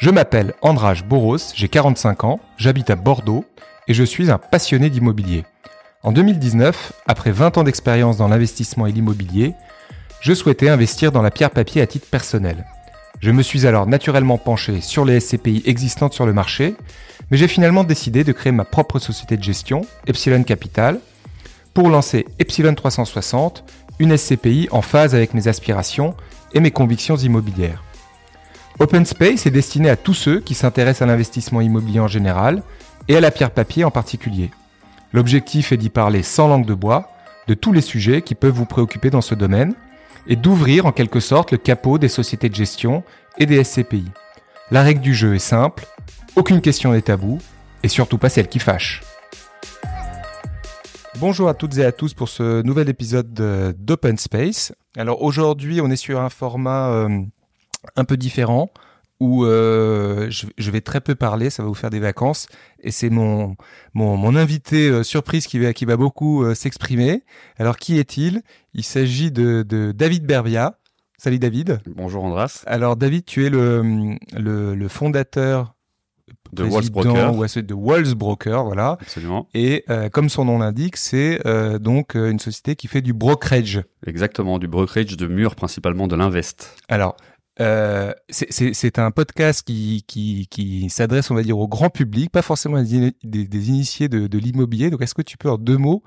Je m'appelle Andrage Boros, j'ai 45 ans, j'habite à Bordeaux et je suis un passionné d'immobilier. En 2019, après 20 ans d'expérience dans l'investissement et l'immobilier, je souhaitais investir dans la pierre papier à titre personnel. Je me suis alors naturellement penché sur les SCPI existantes sur le marché, mais j'ai finalement décidé de créer ma propre société de gestion, Epsilon Capital, pour lancer Epsilon 360, une SCPI en phase avec mes aspirations et mes convictions immobilières. Open Space est destiné à tous ceux qui s'intéressent à l'investissement immobilier en général et à la pierre papier en particulier. L'objectif est d'y parler sans langue de bois de tous les sujets qui peuvent vous préoccuper dans ce domaine et d'ouvrir en quelque sorte le capot des sociétés de gestion et des SCPI. La règle du jeu est simple, aucune question n'est tabou et surtout pas celle qui fâche. Bonjour à toutes et à tous pour ce nouvel épisode d'Open Space. Alors aujourd'hui on est sur un format euh, un peu différent où euh, je, vais très peu parler, ça va vous faire des vacances, et c'est mon, mon, mon invité euh, surprise qui va, qui va beaucoup euh, s'exprimer. Alors qui est-il? Il, s'agit de, de David Berbia. Salut David. Bonjour Andras. Alors David, tu es le, le, le fondateur de Walls Broker. de Walls Broker, voilà. Absolument. Et comme son nom l'indique, c'est donc une société qui fait du brokerage. Exactement, du brokerage de murs, principalement de l'invest. Alors, euh, c'est un podcast qui, s'adresse, on va dire, au grand public, pas forcément des, initiés de, de l'immobilier. Donc, est-ce que tu peux, en deux mots,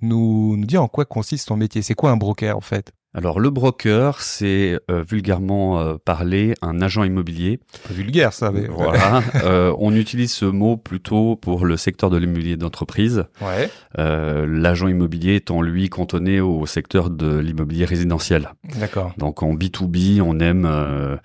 nous, nous dire en quoi consiste ton métier? C'est quoi un broker, en fait? Alors le broker, c'est euh, vulgairement euh, parlé un agent immobilier. Vulgaire ça, mais voilà. euh, on utilise ce mot plutôt pour le secteur de l'immobilier d'entreprise. Ouais. Euh, l'agent immobilier étant lui cantonné au secteur de l'immobilier résidentiel. D'accord. Donc en B2B, on aime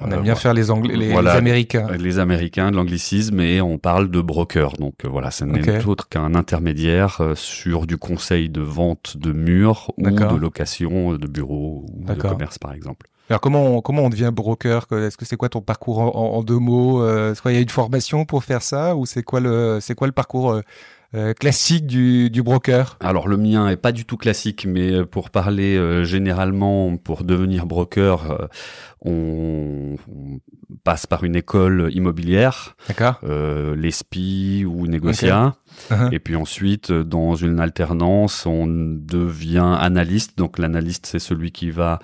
on aime bien faire les, Anglais, les, Américains. Les Américains, de l'anglicisme, et on parle de broker. Donc euh, voilà, ça n'est autre qu'un intermédiaire euh, sur du conseil de vente de murs ou de location de bureaux ou de commerce, par exemple. Alors comment on, comment on devient broker? Est-ce que c'est quoi ton parcours en, deux mots euh, Est-ce qu'il y a une formation pour faire ça ou c'est quoi le c'est quoi le parcours euh, classique du, du, broker Alors le mien est pas du tout classique, mais pour parler euh, généralement, pour devenir broker, euh, on, passe par une école immobilière, d'accord, l'ESPI ou Négocia, uh-huh. et puis ensuite dans une alternance, on devient analyste. Donc l'analyste c'est celui qui va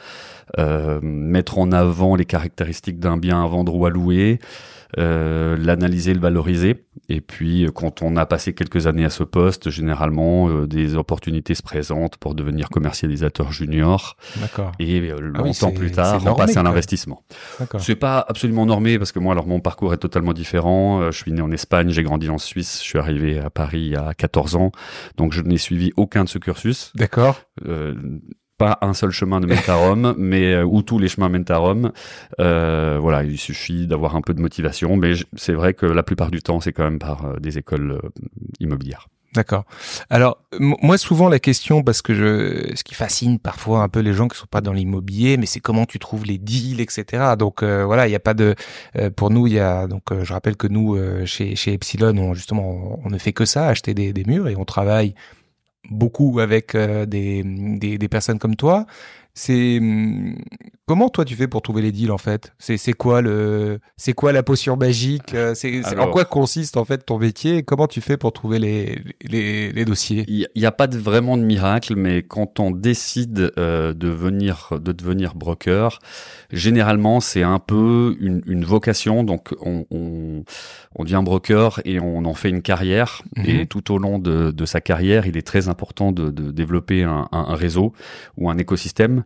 mettre en avant les caractéristiques d'un bien à vendre ou à louer. Euh, l'analyser, le valoriser. Et puis, euh, quand on a passé quelques années à ce poste, généralement, euh, des opportunités se présentent pour devenir commercialisateur junior. D'accord. Et ah longtemps plus tard, on passe à l'investissement. C'est pas absolument normé parce que moi, alors mon parcours est totalement différent. Je suis né en Espagne, j'ai grandi en Suisse, je suis arrivé à Paris à 14 ans, donc je n'ai suivi aucun de ce cursus. D'accord. Pas un seul chemin de mène à Rome, mais euh, où tous les chemins mènent à Rome. Euh, voilà, il suffit d'avoir un peu de motivation, mais c'est vrai que la plupart du temps, c'est quand même par euh, des écoles immobilières. D'accord. Alors moi souvent la question parce que ce qui fascine parfois un peu les gens qui sont pas dans l'immobilier, mais c'est comment tu trouves les deals, etc. Donc voilà, il n'y a pas de pour nous il y a donc je rappelle que nous chez Epsilon on justement on, ne fait que ça, acheter des murs et on travaille beaucoup avec euh, des, des, des, personnes comme toi. C'est hum, comment toi tu fais pour trouver les deals en fait? C'est quoi le c'est quoi la potion magique? Euh, C'est en quoi consiste en fait ton métier? Comment tu fais pour trouver les les, les dossiers? Il n'y a pas de, vraiment de miracle, mais quand on décide euh, de venir de devenir broker, généralement c'est un peu une, une vocation. Donc on, on, on devient broker et on en fait une carrière. Mhm. Et tout au long de, de, sa carrière, il est très important de, de développer un, un, réseau ou un écosystème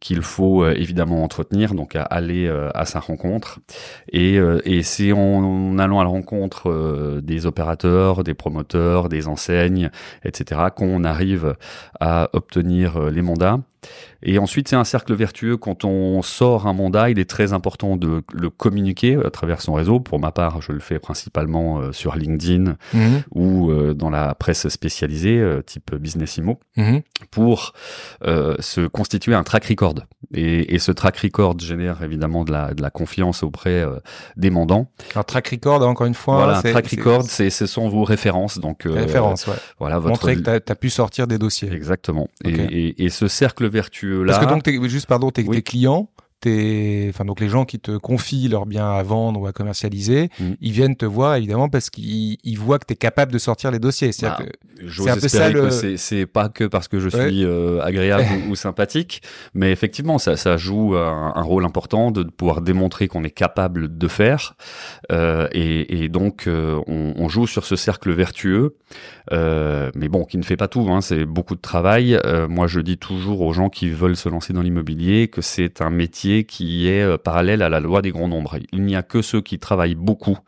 qu'il faut euh, évidemment entretenir, donc à aller euh, à sa rencontre. Et, euh, et c'est en, allant à la rencontre des opérateurs, des promoteurs, des enseignes, etc., qu'on arrive à obtenir les mandats. Et ensuite, c'est un cercle vertueux. Quand on sort un mandat, il est très important de le communiquer à travers son réseau. Pour ma part, je le fais principalement sur LinkedIn mhm. ou dans la presse spécialisée, type Business Immo, mhm. pour se constituer un track record. Et, et, ce track record génère évidemment de la, de la confiance auprès des mandants. Un track record, encore une fois. Voilà, un track record, c'est, ce sont vos références. Donc, références, ouais. Voilà, votre... Montrer que tu as, pu sortir des dossiers. Exactement. Et, et, et, ce cercle vertueux parce que donc, juste pardon, tes, clients tes, enfin donc les gens qui te confient leurs biens à vendre ou à commercialiser, Mm. ils viennent te voir évidemment parce qu'ils ils voient que tu es capable de sortir les dossiers. Bah, c'est un peu ça, le- c'est- c'est pas que parce que je Ouais. suis euh, agréable ou, ou sympathique, mais effectivement, ça, ça joue un, un rôle important de pouvoir démontrer qu'on est capable de faire, euh, et, et donc euh, on, on joue sur ce cercle vertueux, euh, mais bon, qui ne fait pas tout. Hein, c'est beaucoup de travail. Euh, moi, je dis toujours aux gens qui veulent se lancer dans l'immobilier que c'est un métier qui est euh, parallèle à la loi des grands nombres. Il n'y a que ceux qui travaillent beaucoup.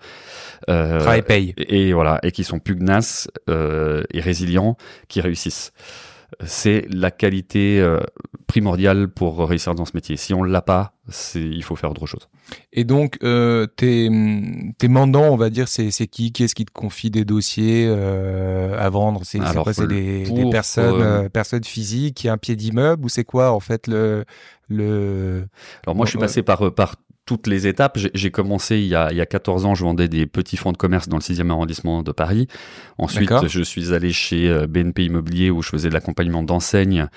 euh, travail paye. et, et voilà, et qui sont pugnaces euh, et résilients, qui réussissent. C'est la qualité euh, primordiale pour réussir dans ce métier. Si on l'a pas, c'est il faut faire autre chose. Et donc, euh, tes, tes mandants, on va dire, c'est c'est qui? Qui est-ce qui te confie des dossiers euh, à vendre? C'est quoi? C'est des, des personnes, personnes physiques? Qui un pied d'immeuble? Ou c'est quoi en fait le le Alors moi, je suis passé par par toutes les étapes. J'ai- commencé il y, a, il y a 14 ans, je vendais des petits fonds de commerce dans le 6e arrondissement de Paris. Ensuite, je suis allé chez euh, BNP Immobilier où je faisais de l'accompagnement d'enseignes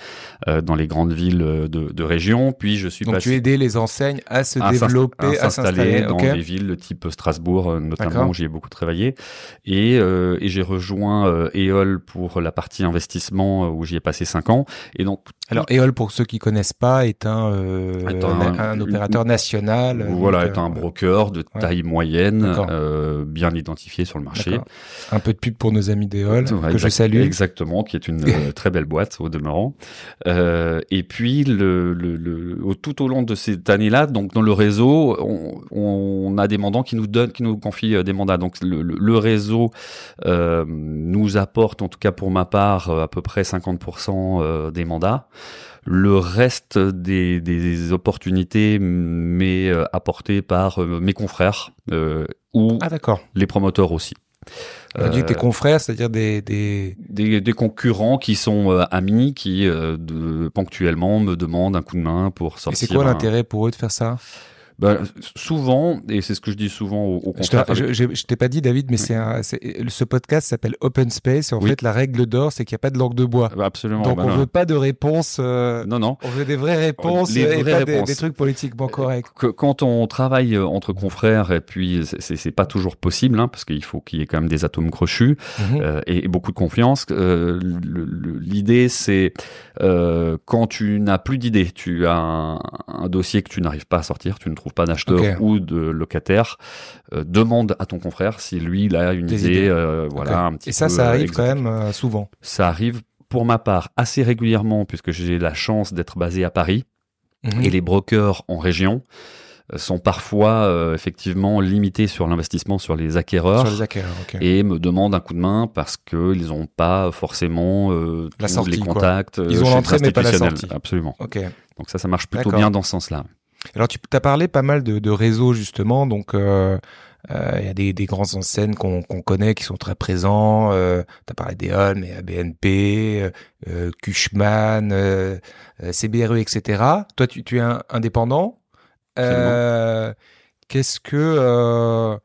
euh, dans les grandes villes euh, de, de région. Puis je suis donc passé tu aidais les enseignes à se à développer, à s'installer dans ok. des villes type Strasbourg notamment où j'y ai beaucoup travaillé et, euh, et j'ai rejoint euh, EOL pour la partie investissement où j'y ai passé cinq ans et donc Alors EOL, pour ceux qui connaissent pas, est un euh, un, un opérateur national. Voilà est un euh, broker de ouais. taille moyenne euh, bien identifié sur le marché. Un peu de pub pour nos amis d'EOL Ouais, que je salue. Exactement, qui est une euh, très belle boîte au demeurant. Euh, et puis, le, le, le- tout au long de cette année-là, donc dans le réseau, on, on a des mandants qui nous donnent, qui nous confient euh, des mandats. Donc le, le- réseau euh, nous apporte, en tout cas pour ma part, à peu près 50% euh, des mandats. Le reste des, des opportunités m'est euh, apporté par euh, mes confrères euh, ou Ah les promoteurs aussi. On a dit que tes confrères, c'est-à-dire des, des... des, des concurrents qui sont euh, amis, qui euh, de, ponctuellement me demandent un coup de main pour Et sortir. c'est quoi un- l'intérêt pour eux de faire ça? Ben, Souvent, et c'est ce que je dis souvent aux, aux Je je, je- je t'ai pas dit, David, mais c'est un, c'est- ce podcast s'appelle Open Space. Et en Oui. fait, la règle d'or, c'est qu'il n'y a pas de langue de bois. Ben, Absolument. Donc, ben on non. veut pas de réponse. euh, non, non. on veut des vraies réponses Les et vraies pas des, réponses. des trucs politiquement corrects. Que- quand on travaille euh, entre confrères, et puis c'est- c'est pas toujours possible, hein, parce qu'il faut qu'il y ait quand même des atomes crochus Mhm. euh, et, et beaucoup de confiance. Euh, le- le- L'idée, c'est euh, quand tu n'as plus d'idées, tu as un, un dossier que tu n'arrives pas à sortir, tu ne trouves pas d'acheteur ou de locataire, euh, demande à ton confrère si lui il a une Des idée, euh, voilà, Ok. un petit Et ça, peu, ça euh, arrive quand même souvent. Ça arrive pour ma part assez régulièrement puisque j'ai la chance d'être basé à Paris Mhm. et les brokers en région sont parfois euh, effectivement limités sur l'investissement sur les acquéreurs Sur les acquéreurs, ok. et me demandent un coup de main parce qu'ils n'ont pas forcément euh, La tous sortie, les quoi. contacts. euh, Ils ont l'entrée, mais pas la sortie. Absolument. Donc ça, ça marche plutôt bien dans ce sens-là. Alors, tu as parlé pas mal de, de réseaux, justement. Donc, euh, euh, il y a des, des grands enseignes qu'on connaît qui sont très présents. Euh, tu as parlé d'EON, mais à BNP, euh, Cushman, euh, CBRE, etc. Toi, tu, tu es un, indépendant. Qu'est-ce que...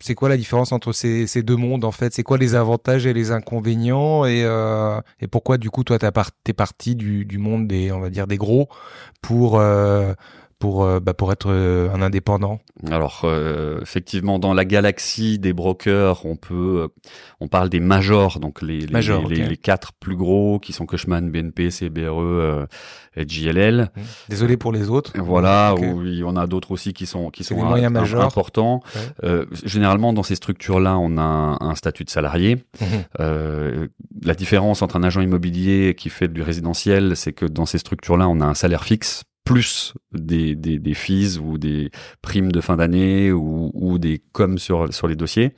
c'est quoi la différence entre ces, ces deux mondes en fait? C'est quoi les avantages et les inconvénients? Et, euh, et pourquoi du coup toi par- t'es parti du, du monde des on va dire des gros pour euh, pour euh, bah, pour être euh, un indépendant Alors euh, effectivement, dans la galaxie des brokers, on peut, euh, on parle des majors, donc les les, Majors, les, quatre plus gros qui sont Cushman, BNP, CBRE euh, et JLL. Désolé pour les autres. Voilà, Ok. où il y en a d'autres aussi qui sont qui sont moyens un- importants. Ouais. Euh, généralement, dans ces structures-là, on a un, un statut de salarié. Euh, la différence entre un agent immobilier qui fait du résidentiel, c'est que dans ces structures-là, on a un salaire fixe plus des, des, des fees ou des primes de fin d'année ou, ou des coms sur, sur les dossiers.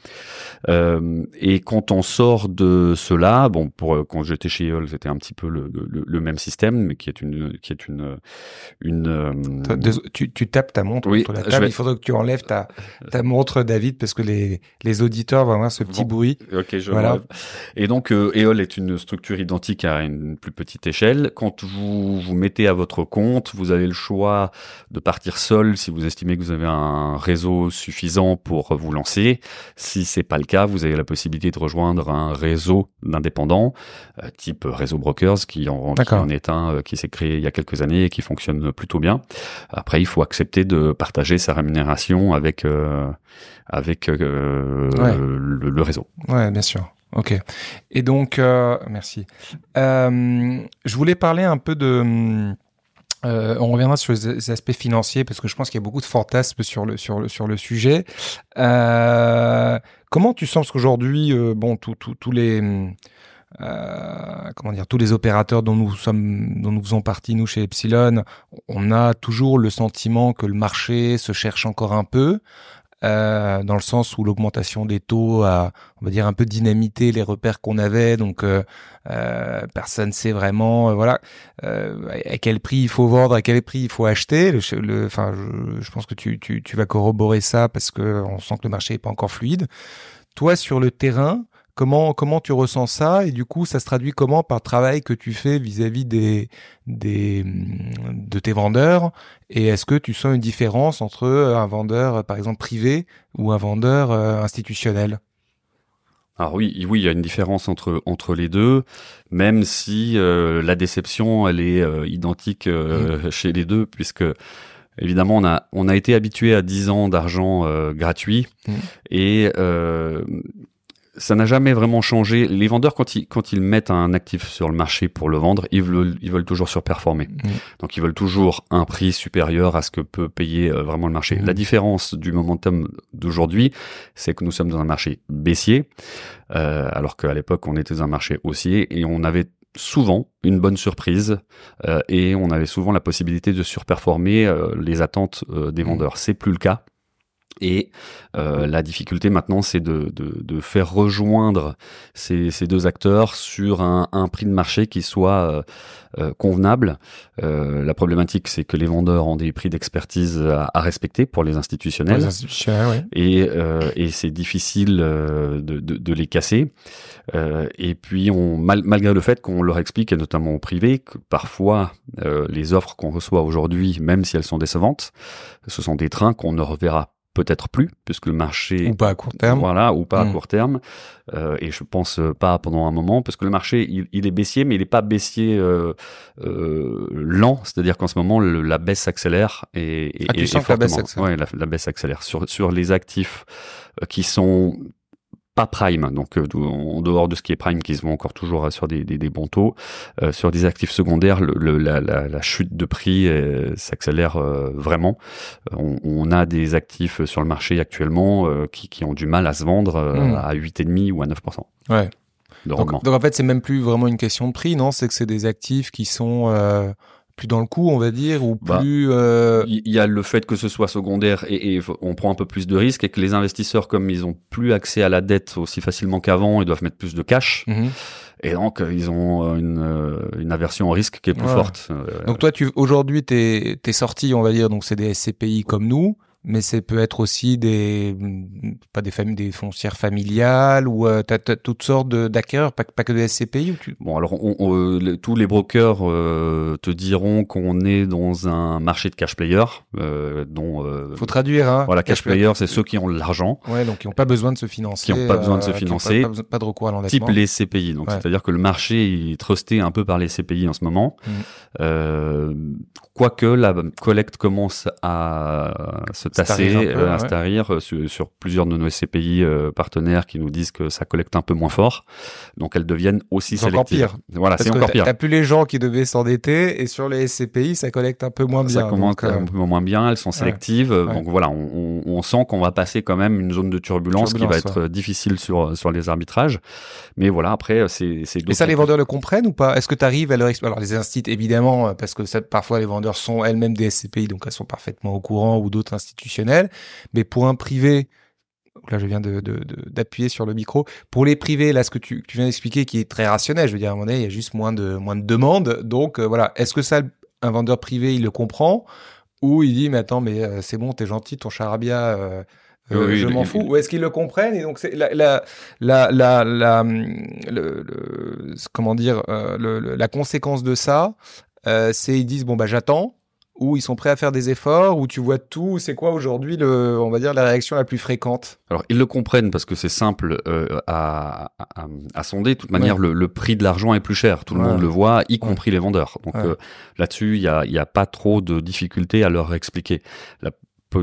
Euh, et quand on sort de cela, bon, pour quand j'étais chez EOL, c'était un petit peu le, le, le même système, mais qui est une qui est une une euh, Tu, tu tapes ta montre Oui, contre la table. vais- Il faudrait que tu enlèves ta, ta montre, David, parce que les, les auditeurs vont avoir ce petit Bon. bruit. Ok, je Voilà. Et donc, euh, EOL est une structure identique à une plus petite échelle. Quand vous vous mettez à votre compte, vous avez le choix de partir seul si vous estimez que vous avez un réseau suffisant pour vous lancer. Si c'est pas le cas, vous avez la possibilité de rejoindre un réseau d'indépendants, euh, type réseau brokers, qui en, qui en est un qui s'est créé il y a quelques années et qui fonctionne plutôt bien. Après, il faut accepter de partager sa rémunération avec avec le, le réseau. Ouais, bien sûr. Ok. Et donc, euh, merci. Euh, je voulais parler un peu de. Euh, on reviendra sur les aspects financiers parce que je pense qu'il y a beaucoup de fantasmes sur le sur le sur le sujet. Euh, comment tu sens qu'aujourd'hui, euh, tous les euh, comment dire, tous les opérateurs dont nous sommes, dont nous faisons partie nous chez Epsilon, on a toujours le sentiment que le marché se cherche encore un peu. Euh, dans le sens où l'augmentation des taux a, on va dire, un peu dynamité les repères qu'on avait. Donc, euh, euh personne sait vraiment, euh, voilà, à quel prix il faut vendre, à quel prix il faut acheter. Le, enfin, je, pense que tu, tu, tu vas corroborer ça parce que on sent que le marché est pas encore fluide. Toi, sur le terrain, Comment, comment tu ressens ça et du coup ça se traduit comment par le travail que tu fais vis-à-vis des, des de tes vendeurs? Et est-ce que tu sens une différence entre un vendeur par exemple privé ou un vendeur euh, institutionnel? Alors oui, oui, il y a une différence entre entre les deux, même si euh, la déception elle est euh, identique mmh. chez les deux puisque Évidemment, on a on a été habitué à 10 ans d'argent gratuit mmh. et ça n'a jamais vraiment changé. Les vendeurs, quand ils, quand ils mettent un actif sur le marché pour le vendre, ils veulent, ils veulent toujours surperformer. Mm. Donc, ils veulent toujours un prix supérieur à ce que peut payer euh, vraiment le marché. Mm. La différence du momentum d'aujourd'hui, c'est que nous sommes dans un marché baissier, euh, alors qu'à l'époque, on était dans un marché haussier et on avait souvent une bonne surprise euh, et on avait souvent la possibilité de surperformer euh, les attentes euh, des mm. vendeurs. C'est plus le cas. Et euh, la difficulté maintenant, c'est de, de, de, faire rejoindre ces, ces, deux acteurs sur un, un, prix de marché qui soit euh, euh convenable. Euh, la problématique, c'est que les vendeurs ont des prix d'expertise à, à, respecter pour les institutionnels. les institutionnels oui. Et, euh, et c'est difficile de, de, de, les casser. et puis, on, mal, malgré le fait qu'on leur explique, et notamment au privé, que parfois les offres qu'on reçoit aujourd'hui, même si elles sont décevantes, ce sont des trains qu'on ne reverra peut-être plus, puisque le marché ou pas à court terme, voilà, ou pas à hmm. court terme, euh, et je pense euh, pas pendant un moment, parce que le marché il, il est baissier, mais il n'est pas baissier euh, euh, lent, c'est-à-dire qu'en ce moment le, la baisse s'accélère et, et, ah, tu sens la baisse s'accélère. Ouais, la, la, baisse s'accélère sur sur les actifs euh, qui sont pas prime, donc euh, en dehors de ce qui est prime, qui se vend encore toujours sur des, des, des bons taux, euh, sur des actifs secondaires, le, la, la, la, chute de prix euh, s'accélère vraiment. On, on, a des actifs sur le marché actuellement qui, qui, ont du mal à se vendre mmh. à 8,5 ou à 9%. Ouais. donc, donc, en fait, c'est même plus vraiment une question de prix, non? C'est que c'est des actifs qui sont plus dans le coup, on va dire, ou bah, plus. Euh, il y a le fait que ce soit secondaire et, et, on prend un peu plus de risques et que les investisseurs, comme ils ont plus accès à la dette aussi facilement qu'avant, ils doivent mettre plus de cash. Mhm. Et donc, euh, ils ont une, euh, une aversion au risque qui est plus forte. Donc toi, tu aujourd'hui, t'es es sorti, on va dire, donc c'est des SCPI comme nous mais c'est peut être aussi des pas des familles des foncières familiales ou euh, t'as, as toutes sortes d'acquéreurs pas, pas que de SCPI ou tu... bon alors on, on, tous les brokers euh, te diront qu'on est dans un marché de cash player euh, dont euh, faut traduire hein voilà cash, player. c'est ceux qui ont de l'argent. Ouais donc qui n'ont pas besoin de se financer qui n'ont pas besoin de se euh, financer. pas, pas, de recours à l'endettement. Type les CPI donc c'est à dire que le marché est trusté un peu par les CPI en ce moment. Mm. euh, quoique la collecte commence à se tasser, à starir euh, euh, sur, plusieurs de nos SCPI euh, partenaires qui nous disent que ça collecte un peu moins fort. Donc elles deviennent aussi c'est sélectives. Encore pire. Voilà, c'est encore pire. T'as plus les gens qui devaient s'endetter et sur les SCPI ça collecte un peu moins bien. Ça commence un peu moins bien, elles sont sélectives. Donc voilà, on, on, sent qu'on va passer quand même une zone de turbulence, qui va être difficile sur sur les arbitrages. Mais voilà, après c'est c'est. Et ça les vendeurs le comprennent ou pas? Est-ce que tu arrives à leur expliquer Alors les instituts évidemment parce que ça, parfois les vendeurs sont elles-mêmes des SCPI donc elles sont parfaitement au courant ou d'autres institutionnels mais pour un privé, là je viens de, d'appuyer sur le micro. Pour les privés, là ce que tu, viens d'expliquer qui est très rationnel, je veux dire à un moment donné, il y a juste moins de moins de demandes. Donc euh, voilà, est-ce que ça un vendeur privé il le comprend? Ou il dit mais attends mais euh, c'est bon t'es gentil ton charabia euh, je m'en fous. Ou est-ce qu'ils le comprennent Et donc c'est la la la la, la le, comment dire la conséquence de ça, c'est ils disent bon bah j'attends ou ils sont prêts à faire des efforts, ou tu vois tout C'est quoi aujourd'hui, le, on va dire, la réaction la plus fréquente? Alors, ils le comprennent parce que c'est simple euh, à, à, à, sonder. De toute manière, le, le, prix de l'argent est plus cher. Tout le monde le voit, y compris les vendeurs. Donc euh, là-dessus, il n'y a, y a pas trop de difficultés à leur expliquer. La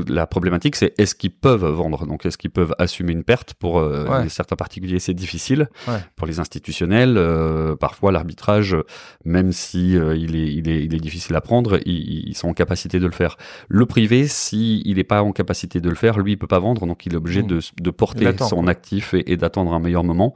la problématique, c'est est-ce qu'ils peuvent vendre? Donc, est-ce qu'ils peuvent assumer une perte Pour euh, certains particuliers, c'est difficile. Pour les institutionnels, euh, parfois l'arbitrage, même si euh, il, est, il, est, il est difficile à prendre, ils, sont en capacité de le faire. Le privé, si il n'est pas en capacité de le faire, lui, il peut pas vendre, donc il est obligé mmh. de, de, porter son actif et, d'attendre un meilleur moment.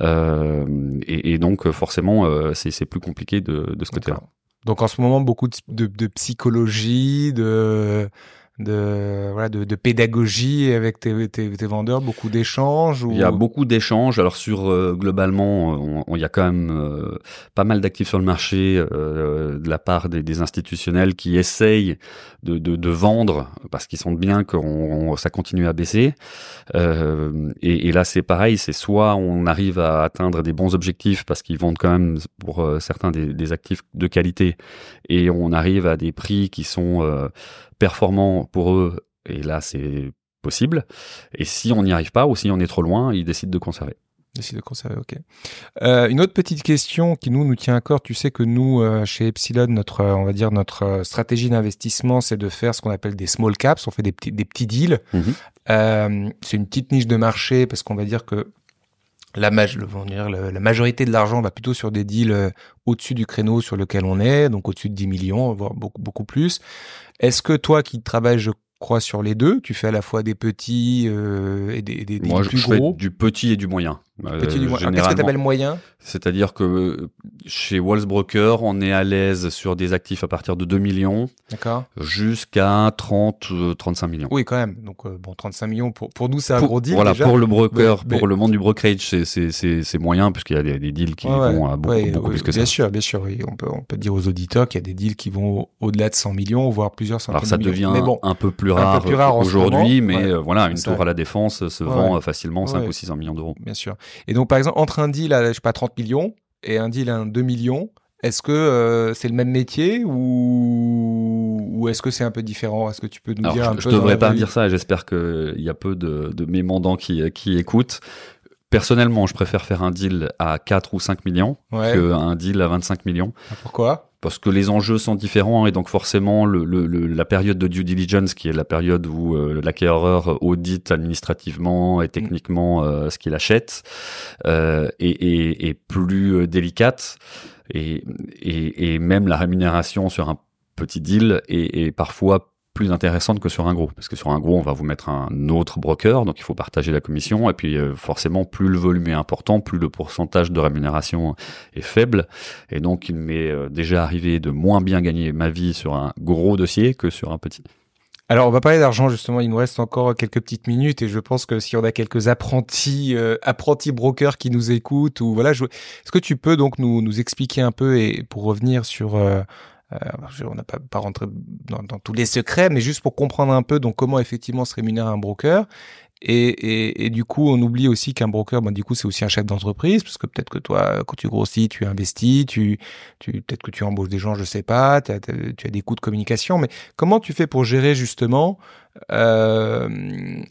Et, et, donc, forcément, c'est plus compliqué de, de ce côté-là. Donc en ce moment, beaucoup de, de, de psychologie, de de voilà de, de, pédagogie avec tes, tes, tes vendeurs beaucoup d'échanges ou... il y a beaucoup d'échanges. Alors sur euh, globalement il y a quand même euh, pas mal d'actifs sur le marché euh, de la part des, des, institutionnels qui essayent de, de, de vendre parce qu'ils sentent bien que ça continue à baisser. Et, et, là c'est pareil. C'est soit on arrive à atteindre des bons objectifs parce qu'ils vendent quand même pour certains des, des, actifs de qualité et on arrive à des prix qui sont performant pour eux, et là c'est possible. Et si on n'y arrive pas ou si on est trop loin, ils décident de conserver. Décident de conserver, ok. Euh, une autre petite question qui nous nous tient à cœur. Tu sais que nous euh, chez Epsilon, notre on va dire notre stratégie d'investissement, c'est de faire ce qu'on appelle des small caps. On fait des petits des petits deals. Mhm. Euh, c'est une petite niche de marché parce qu'on va dire que la, la majorité de l'argent va plutôt sur des deals euh, au-dessus du créneau sur lequel on est, donc au-dessus de 10 millions, voire beaucoup, beaucoup plus. Est-ce que toi qui travailles, crois, sur les deux, tu fais à la fois des petits euh, et des, des, des Moi, plus je gros fais du petit et du moyen. Petit du moyen. Qu'est-ce que tu appelles moyen? C'est-à-dire que chez Walls Broker, on est à l'aise sur des actifs à partir de 2 millions jusqu'à 30, 35 euh, millions. Oui, quand même. Donc, euh, bon, 35 millions, pour, pour nous, c'est un gros deal. Voilà, pour le broker, pour le monde du brokerage, c'est moyen, puisqu'il y a des, des deals qui vont à beaucoup, beaucoup plus que ça. Bien sûr, bien sûr. Oui. On, peut, on peut dire aux auditeurs qu'il y a des deals qui vont au-delà de 100 millions, voire plusieurs centaines Alors, ça devient un peu plus rare, aujourd'hui, mais euh, voilà, une tour à la défense se vend facilement 5 ou 600 millions d'euros. Bien sûr. Et donc, par exemple, entre un deal à, je sais pas, 30 millions et un deal à 2 millions, est-ce que euh, c'est le même métier ou, ou est-ce que c'est un peu différent? Est-ce que tu peux nous dire un je, peu Je devrais pas dire ça et j'espère qu'il y a peu de, de mes mandants qui, qui écoutent. Personnellement, je préfère faire un deal à 4 ou 5 millions ouais. qu'un deal à 25 millions. Ah, pourquoi? Parce que les enjeux sont différents et donc forcément le, le, la période de due diligence qui est la période où euh, l'acquéreur audite administrativement et techniquement euh, ce qu'il achète euh, est, est, est, plus euh, délicate et, et, et, même la rémunération sur un petit deal est, est parfois plus intéressante que sur un gros. Parce que sur un gros, on va vous mettre un autre broker, donc il faut partager la commission. Et puis euh, forcément, plus le volume est important, plus le pourcentage de rémunération est faible. Et donc, il m'est euh, déjà arrivé de moins bien gagner ma vie sur un gros dossier que sur un petit. Alors, on va parler d'argent justement. Il nous reste encore quelques petites minutes et je pense que si on a quelques apprentis, euh, apprentis brokers qui nous écoutent ou voilà, est-ce que tu peux donc nous, expliquer un peu et pour revenir sur on n'a pas, pas rentré dans, dans, tous les secrets, mais juste pour comprendre un peu donc comment effectivement se rémunère un broker. Et, et, et, du coup, on oublie aussi qu'un broker, ben, du coup, c'est aussi un chef d'entreprise, parce que peut-être que toi, quand tu grossis, tu investis, tu, tu peut-être que tu embauches des gens, je sais pas, tu as, as des coûts de communication, mais comment tu fais pour gérer justement euh,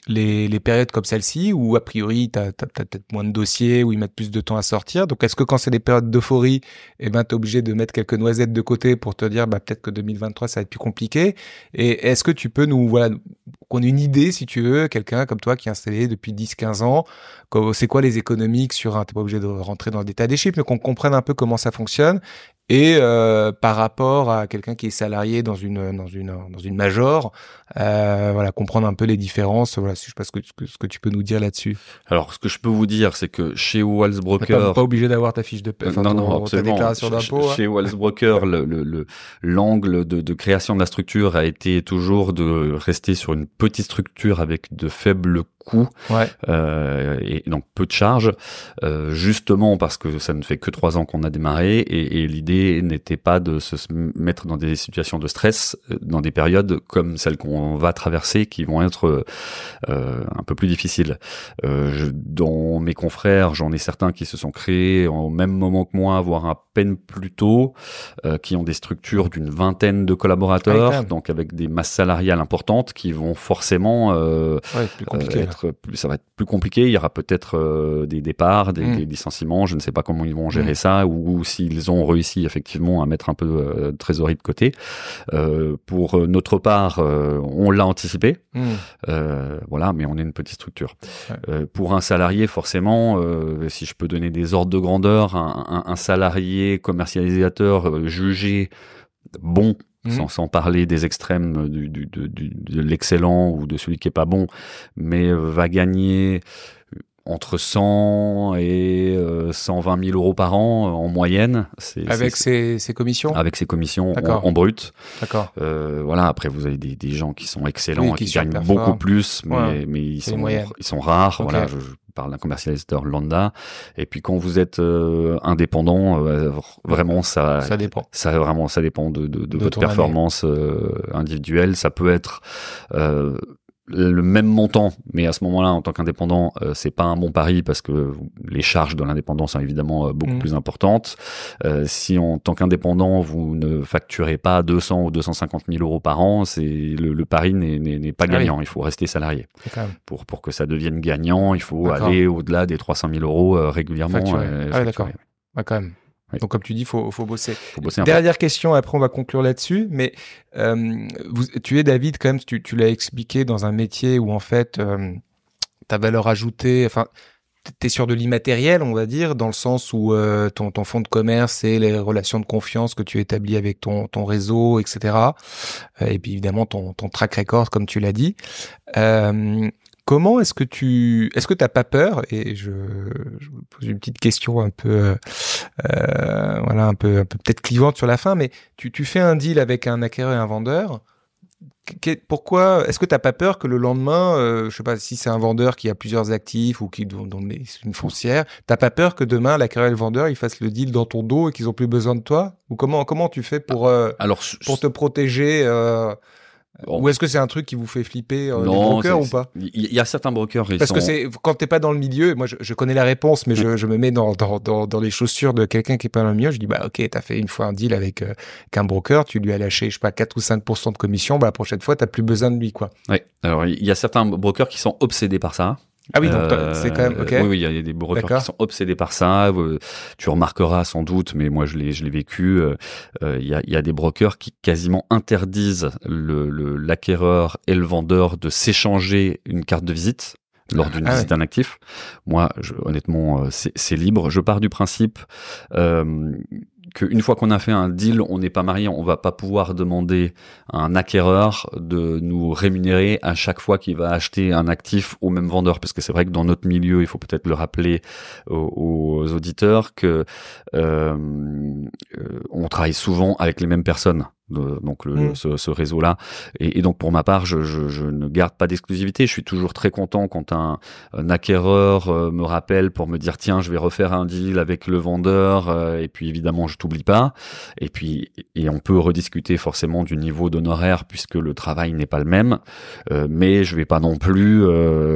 les, les, périodes comme celle-ci où a priori tu as, peut-être moins de dossiers, où ils mettent plus de temps à sortir? Donc est-ce que quand c'est des périodes d'euphorie, eh ben, tu es obligé de mettre quelques noisettes de côté pour te dire bah, peut-être que 2023 ça va être plus compliqué? Et est-ce que tu peux nous, voilà, qu'on ait une idée si tu veux, quelqu'un comme toi qui est installé depuis 10-15 ans, c'est quoi les économiques sur un, t'es pas obligé de rentrer dans le détail des chiffres, mais qu'on comprenne un peu comment ça fonctionne et euh, par rapport à quelqu'un qui est salarié dans une dans une dans une major, euh, voilà, comprendre un peu les différences. Voilà, si je sais pas ce que, ce que tu peux nous dire là-dessus. Alors, ce que je peux vous dire, c'est que chez Walls Broker, pas, pas obligé d'avoir ta fiche de paie, enfin, non, non, ta déclaration d'impôt. Chez, hein. Walls Broker, le l'angle le, de, de création de la structure a été toujours de rester sur une petite structure avec de faibles coûts ouais. euh, et donc peu de charges, euh, justement parce que ça ne fait que trois ans qu'on a démarré et, et l'idée n'était pas de se mettre dans des situations de stress euh, dans des périodes comme celles qu'on va traverser qui vont être euh, un peu plus difficiles. Euh, je, dans mes confrères, j'en ai certains qui se sont créés au même moment que moi, voire à peine plus tôt, euh, qui ont des structures d'une vingtaine de collaborateurs, donc avec des masses salariales importantes, qui vont forcément euh, être plus, ça va être plus compliqué. Il y aura peut-être des départs, des, mm. des, licenciements. Je ne sais pas comment ils vont gérer mm. ça, ou, s'ils ont réussi effectivement à mettre un peu de trésorerie de côté. pour notre part, on l'a anticipé, mm. voilà, mais on est une petite structure. pour un salarié, forcément, si je peux donner des ordres de grandeur, un, un, salarié commercialisateur euh, jugé bon, mmh. sans, parler des extrêmes du, du, de l'excellent ou de celui qui est pas bon, mais euh, va gagner entre 100 et 120 euh, 000 euros par an en moyenne. Avec ses, commissions? Avec ses commissions en, brut. D'accord. voilà, après vous avez des, gens qui sont excellents et qui, gagnent beaucoup plus, mais, mais ils, sont, ils sont rares. Voilà, je, par d'un commercialisateur lambda. Et puis quand vous êtes euh, indépendant, euh, vraiment ça, ça dépend. Ça vraiment ça dépend de, de, de, votre performance euh, individuelle. Ça peut être le même montant, mais à ce moment-là, en tant qu'indépendant, euh, c'est pas un bon pari parce que les charges de l'indépendant sont évidemment euh, beaucoup mm. plus importantes. Euh, si en tant qu'indépendant, vous ne facturez pas 200 ou 250 000 euros par an, c'est le, le, pari n'est pas ah gagnant. Il faut rester salarié. Pour pour que ça devienne gagnant, il faut aller au-delà des 300 000 euros régulièrement. Ah, d'accord. quand même. Donc, comme tu dis, faut, faut bosser. Faut bosser Dernière question, après on va conclure là-dessus. Mais euh, vous, tu es David, quand même, tu, tu l'as expliqué dans un métier où en fait euh, ta valeur ajoutée, enfin, tu es sur de l'immatériel, on va dire, dans le sens où euh, ton, ton fonds de commerce et les relations de confiance que tu établis avec ton, ton réseau, etc. Euh, et puis évidemment ton, ton track record, comme tu l'as dit. Euh, Comment est-ce que tu, est-ce que t'as pas peur? Et je, je vous pose une petite question un peu, euh, voilà, un peu, un peu peut-être clivante sur la fin, mais tu, tu fais un deal avec un acquéreur et un vendeur. Pourquoi Est-ce que t'as pas peur que le lendemain, euh, je sais pas si c'est un vendeur qui a plusieurs actifs ou qui dont, une foncière, t'as pas peur que demain l'acquéreur et le vendeur ils fassent le deal dans ton dos et qu'ils ont plus besoin de toi? Ou comment comment tu fais pour euh, Alors, pour te protéger euh, ou est-ce que c'est un truc qui vous fait flipper euh, les brokers ou pas Il y a certains brokers. Parce que c'est quand t'es pas dans le milieu. Moi, je, je connais la réponse, mais je, mm. je, me mets dans, dans, dans, dans les chaussures de quelqu'un qui est pas dans le milieu. Je dis bah ok, t'as fait une fois un deal avec euh, qu'un broker, tu lui as lâché je sais pas 4 ou 5 de commission. Bah la prochaine fois, t'as plus besoin de lui quoi. Oui. Alors il y a certains brokers qui sont obsédés par ça. Ah oui, donc c'est quand même ok. Oui, oui, il y a des brokers qui sont obsédés par ça. Tu remarqueras sans doute, mais moi je l'ai, je l'ai vécu. Euh, euh, il y, a, y a des brokers qui quasiment interdisent le, l'acquéreur et le vendeur de s'échanger une carte de visite lors d'une ah visite d'un actif. Moi, je, honnêtement, euh, c'est, c'est libre. Je pars du principe euh, qu'une fois qu'on a fait un deal, on n'est pas marié, on va pas pouvoir demander à un acquéreur de nous rémunérer à chaque fois qu'il va acheter un actif au même vendeur, parce que c'est vrai que dans notre milieu, il faut peut-être le rappeler aux, auditeurs que euh, euh, on travaille souvent avec les mêmes personnes donc le, mm. ce, ce réseau-là. Et, et, donc pour ma part, je, je, je ne garde pas d'exclusivité. Je suis toujours très content quand un, un acquéreur euh, me rappelle pour me dire tiens, je vais refaire un deal avec le vendeur. Euh, et puis évidemment, je t'oublie pas. Et puis et on peut rediscuter forcément du niveau d'honoraire puisque le travail n'est pas le même. Euh, mais je vais pas non plus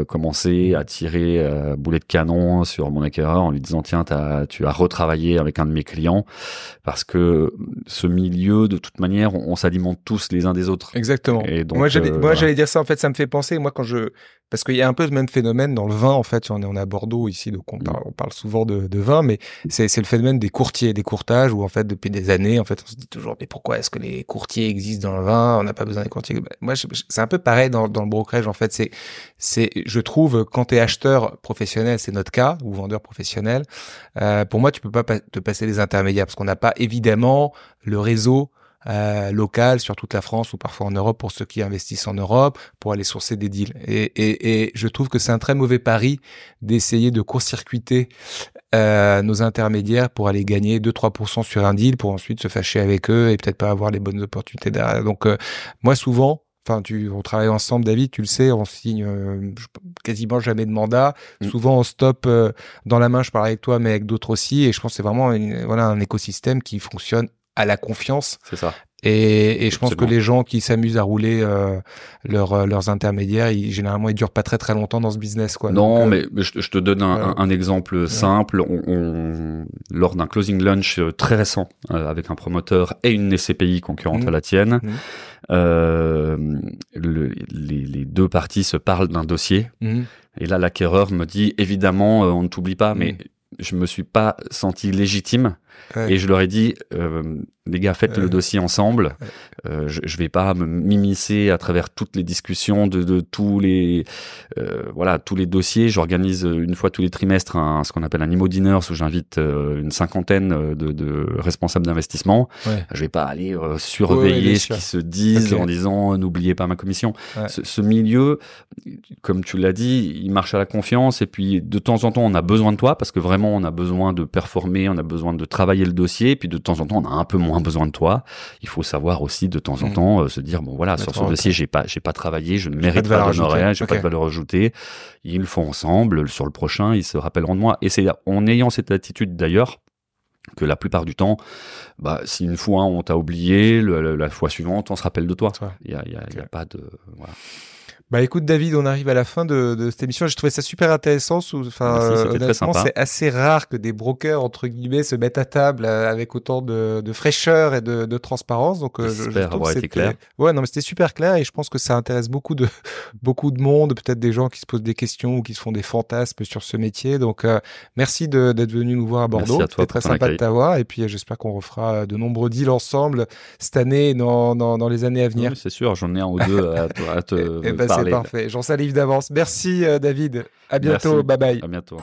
commencer à tirer boulet de canon sur mon acquéreur en lui disant tiens, as, tu as retravaillé avec un de mes clients parce que ce milieu de toute manière on, s'alimente tous les uns des autres. Exactement. Et donc, moi, j'allais, moi, j'allais dire ça. En fait, ça me fait penser. Moi, quand je, parce qu'il y a un peu le même phénomène dans le vin. En fait, on est, on est à Bordeaux ici, donc on mm. parle, on parle souvent de, de vin, mais c'est, c'est le phénomène des courtiers, des courtages, où en fait, depuis des années, en fait, on se dit toujours, mais pourquoi est-ce que les courtiers existent dans le vin? On n'a pas besoin des courtiers. Bah, moi, c'est un peu pareil dans, dans le brokerage. En fait, c'est, c'est, je trouve, quand tu es acheteur professionnel, c'est notre cas, ou vendeur professionnel. Euh, pour moi, tu peux pas te passer les intermédiaires parce qu'on n'a pas évidemment le réseau euh, local sur toute la France ou parfois en Europe pour ceux qui investissent en Europe pour aller sourcer des deals. Et, et, et je trouve que c'est un très mauvais pari d'essayer de court-circuiter euh, nos intermédiaires pour aller gagner 2-3% sur un deal pour ensuite se fâcher avec eux et peut-être pas avoir les bonnes opportunités derrière. Donc euh, moi souvent, Enfin, tu, on travaille ensemble, David, tu le sais, on signe euh, quasiment jamais de mandat. Mm. Souvent, on stop euh, dans la main. Je parle avec toi, mais avec d'autres aussi. Et je pense que c'est vraiment voilà un écosystème qui fonctionne à la confiance. C'est ça. Et, et je pense que les gens qui s'amusent à rouler euh, leur, leurs intermédiaires, ils, généralement, ils durent pas très très longtemps dans ce business. Quoi. Non, mais, je, je, te donne un, un, exemple simple. On, on, lors d'un closing lunch très récent avec un promoteur et une SCPI concurrente à la tienne, mmh. euh, le, les, les, deux parties se parlent d'un dossier. Mmh. Et là, l'acquéreur me dit, évidemment, on ne t'oublie pas, mais je me suis pas senti légitime et je leur ai dit, euh, les gars, faites le dossier ensemble. Euh, je, je vais pas me m'immiscer à travers toutes les discussions de, de tous les euh, voilà tous les dossiers. J'organise une fois tous les trimestres un, ce qu'on appelle un IMO Dinners où j'invite une cinquantaine de, de responsables d'investissement. Je vais pas aller surveiller ce qui se disent en disant n'oubliez pas ma commission. Ce, ce, milieu, comme tu l'as dit, il marche à la confiance et puis de temps en temps on a besoin de toi parce que vraiment on a besoin de performer, on a besoin de travailler le dossier, et puis de temps en temps, on a un peu moins besoin de toi. Il faut savoir aussi de temps en mm. temps euh, se dire bon voilà, sur ce dossier, j'ai pas j'ai pas travaillé, je ne mérite pas d'honoraires, j'ai pas de valeur ajoutée. Ils le font ensemble. Sur le prochain, ils se rappelleront de moi. Et c'est en ayant cette attitude d'ailleurs que la plupart du temps, bah, si une fois on t'a oublié, la fois suivante on se rappelle de toi. Il y a, y a, y a pas de voilà. Bah écoute David, on arrive à la fin de, de cette émission. J'ai trouvé ça super intéressant. Enfin, honnêtement, c'est assez rare que des brokers entre guillemets se mettent à table euh, avec autant de, de fraîcheur et de, de transparence. Donc, euh, j'espère avoir été clair. Ouais, non, mais c'était super clair et je pense que ça intéresse beaucoup de beaucoup de monde, peut-être des gens qui se posent des questions ou qui se font des fantasmes sur ce métier. Donc, euh, merci d'être venu nous voir à Bordeaux. C'était très sympa de t'avoir et puis j'espère qu'on refera de nombreux deals ensemble cette année et dans, dans, dans les années à venir. c'est sûr, j'en ai un ou deux à, à te. c'est parfait. J'en salive d'avance. Merci, euh, David. À bientôt. Bye bye. À bientôt.